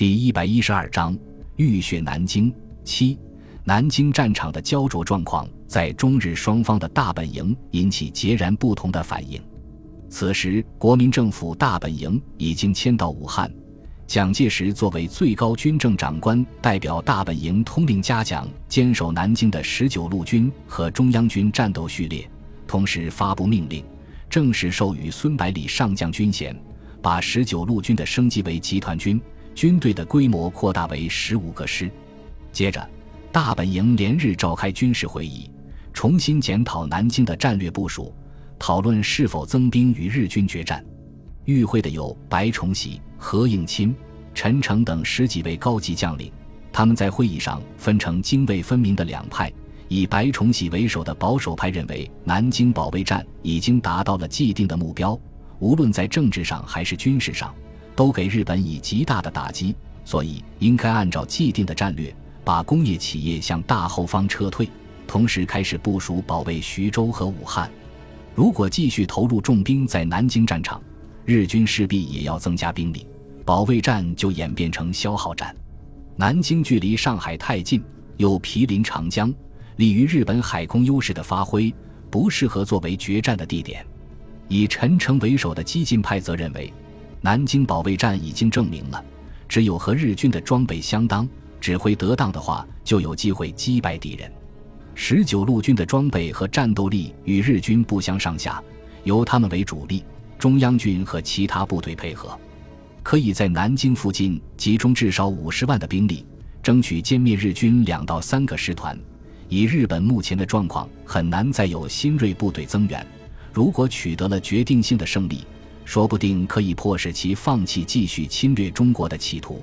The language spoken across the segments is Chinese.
第一百一十二章浴血南京七。南京战场的焦灼状况，在中日双方的大本营引起截然不同的反应。此时，国民政府大本营已经迁到武汉。蒋介石作为最高军政长官，代表大本营通令嘉奖坚守南京的十九路军和中央军战斗序列，同时发布命令，正式授予孙百里上将军衔，把十九路军的升级为集团军，军队的规模扩大为十五个师。接着，大本营连日召开军事会议，重新检讨南京的战略部署，讨论是否增兵与日军决战。与会的有白崇禧、何应钦、陈诚等十几位高级将领。他们在会议上分成泾渭分明的两派。以白崇禧为首的保守派认为，南京保卫战已经达到了既定的目标，无论在政治上还是军事上，都给日本以极大的打击，所以应该按照既定的战略，把工业企业向大后方撤退，同时开始部署保卫徐州和武汉。如果继续投入重兵在南京战场，日军势必也要增加兵力，保卫战就演变成消耗战。南京距离上海太近，又毗邻长江，利于日本海空优势的发挥，不适合作为决战的地点。以陈诚为首的激进派则认为，南京保卫战已经证明了，只有和日军的装备相当、指挥得当的话，就有机会击败敌人。十九路军的装备和战斗力与日军不相上下，由他们为主力。中央军和其他部队配合，可以在南京附近集中至少五十万的兵力，争取歼灭日军两到三个师团。以日本目前的状况，很难再有新锐部队增援。如果取得了决定性的胜利，说不定可以迫使其放弃继续侵略中国的企图。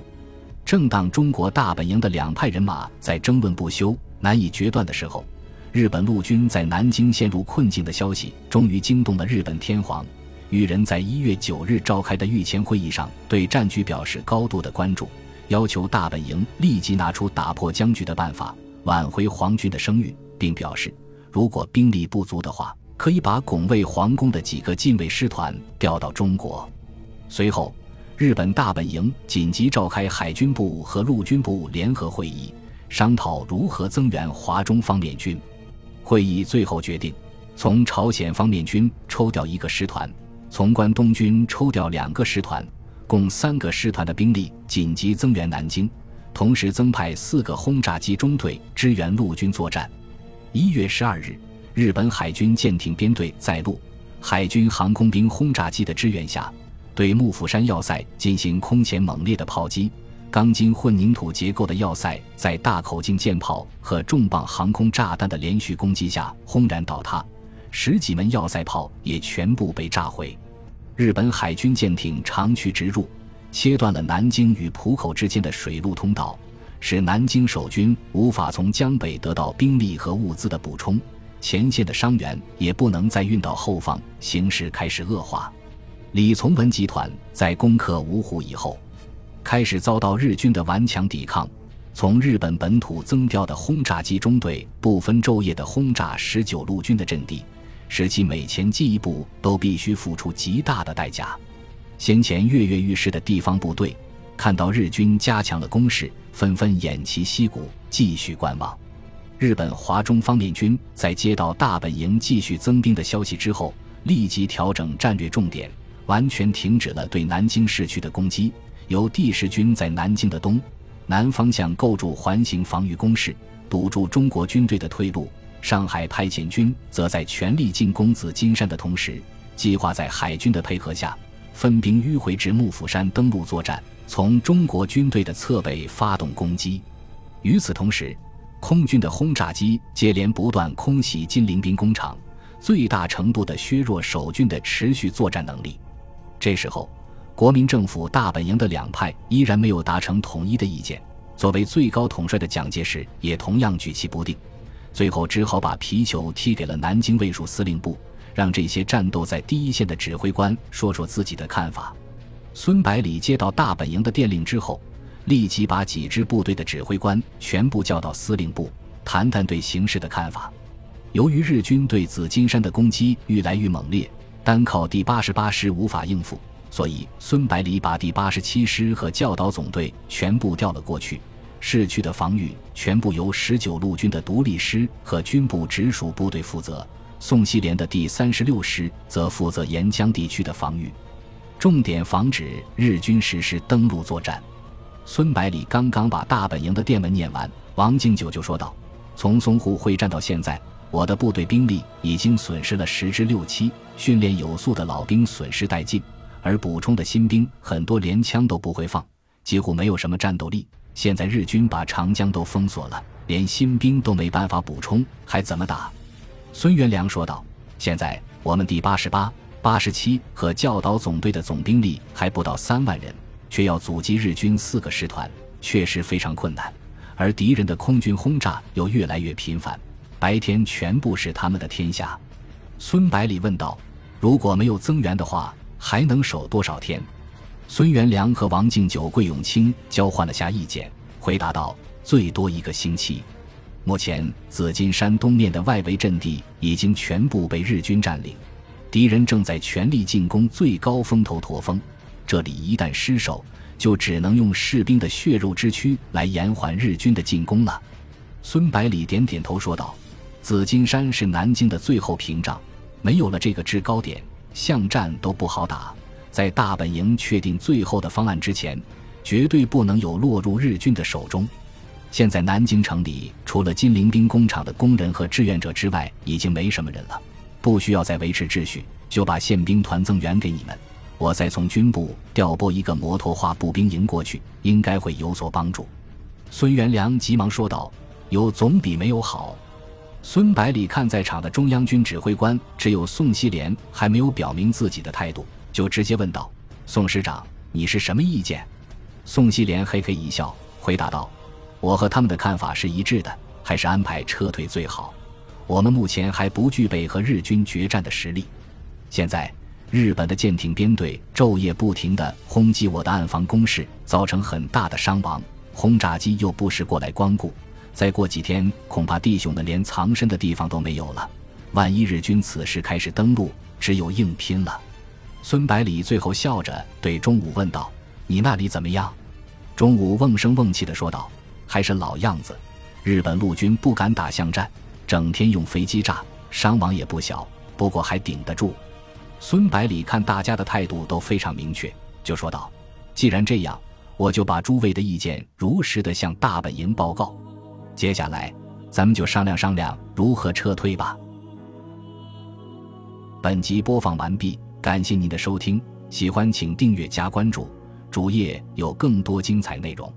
正当中国大本营的两派人马在争论不休、难以决断的时候，日本陆军在南京陷入困境的消息终于惊动了日本天皇。裕仁在一月九日召开的御前会议上，对战局表示高度的关注，要求大本营立即拿出打破僵局的办法，挽回皇军的声誉，并表示，如果兵力不足的话，可以把拱卫皇宫的几个禁卫师团调到中国。随后，日本大本营紧急召开海军部和陆军部联合会议，商讨如何增援华中方面军。会议最后决定，从朝鲜方面军抽调一个师团。从关东军抽调两个师团，共三个师团的兵力紧急增援南京，同时增派四个轰炸机中队支援陆军作战。一月十二日，日本海军舰艇编队在陆海军航空兵轰炸机的支援下，对幕府山要塞进行空前猛烈的炮击。钢筋混凝土结构的要塞在大口径舰炮和重磅航空炸弹的连续攻击下轰然倒塌。十几门要塞炮也全部被炸毁，日本海军舰艇长驱直入，切断了南京与浦口之间的水陆通道，使南京守军无法从江北得到兵力和物资的补充，前线的伤员也不能再运到后方，形势开始恶化。李从文集团在攻克芜湖以后，开始遭到日军的顽强抵抗。从日本本土增调的轰炸机中队不分昼夜地轰炸十九路军的阵地。使其每前进一步都必须付出极大的代价。先前跃跃欲试的地方部队看到日军加强了攻势，纷纷偃旗息鼓，继续观望。日本华中方面军在接到大本营继续增兵的消息之后，立即调整战略重点，完全停止了对南京市区的攻击，由第十军在南京的东南方向构筑环形防御工事，堵住中国军队的退路。上海派遣军则在全力进攻紫金山的同时，计划在海军的配合下，分兵迂回至幕府山登陆作战，从中国军队的侧背发动攻击。与此同时，空军的轰炸机接连不断空袭金陵兵工厂，最大程度地削弱守军的持续作战能力。这时候，国民政府大本营的两派依然没有达成统一的意见，作为最高统帅的蒋介石也同样举棋不定。最后只好把皮球踢给了南京卫戍司令部，让这些战斗在第一线的指挥官说说自己的看法。孙百里接到大本营的电令之后，立即把几支部队的指挥官全部叫到司令部，谈谈对形势的看法。由于日军对紫金山的攻击愈来愈猛烈，单靠第八十八师无法应付，所以孙百里把第八十七师和教导总队全部调了过去。市区的防御全部由十九路军的独立师和军部直属部队负责，宋希濂的第三十六师则负责沿江地区的防御，重点防止日军实施登陆作战。孙百里刚刚把大本营的电文念完，王敬久就说道：“从淞沪会战到现在，我的部队兵力已经损失了十之六七，训练有素的老兵损失殆尽，而补充的新兵很多连枪都不会放，几乎没有什么战斗力。”现在日军把长江都封锁了，连新兵都没办法补充，还怎么打？孙元良说道：“现在我们第八十八、八十七和教导总队的总兵力还不到三万人，却要阻击日军四个师团，确实非常困难。而敌人的空军轰炸又越来越频繁，白天全部是他们的天下。”孙百里问道：“如果没有增援的话，还能守多少天？”孙元良和王敬久、桂永清交换了下意见，回答道：“最多一个星期。目前紫金山东面的外围阵地已经全部被日军占领，敌人正在全力进攻最高峰头驼峰。这里一旦失守，就只能用士兵的血肉之躯来延缓日军的进攻了。”孙百里点点头说道：“紫金山是南京的最后屏障，没有了这个制高点，巷战都不好打。”在大本营确定最后的方案之前，绝对不能有落入日军的手中。现在南京城里除了金陵兵工厂的工人和志愿者之外，已经没什么人了，不需要再维持秩序，就把宪兵团增援给你们。我再从军部调拨一个摩托化步兵营过去，应该会有所帮助。孙元良急忙说道：“有总比没有好。”孙百里看在场的中央军指挥官只有宋希濂还没有表明自己的态度。就直接问道：“宋师长，你是什么意见？”宋希濂嘿嘿一笑，回答道：“我和他们的看法是一致的，还是安排撤退最好。我们目前还不具备和日军决战的实力。现在日本的舰艇编队昼夜不停地轰击我的暗防工事，造成很大的伤亡。轰炸机又不时过来光顾，再过几天，恐怕弟兄们连藏身的地方都没有了。万一日军此时开始登陆，只有硬拼了。”孙百里最后笑着对钟武问道：“你那里怎么样？”钟武瓮声瓮气地说道：“还是老样子。日本陆军不敢打巷战，整天用飞机炸，伤亡也不小，不过还顶得住。”孙百里看大家的态度都非常明确，就说道：“既然这样，我就把诸位的意见如实的向大本营报告。接下来，咱们就商量商量如何撤退吧。”本集播放完毕。感谢您的收听，喜欢请订阅加关注，主页有更多精彩内容。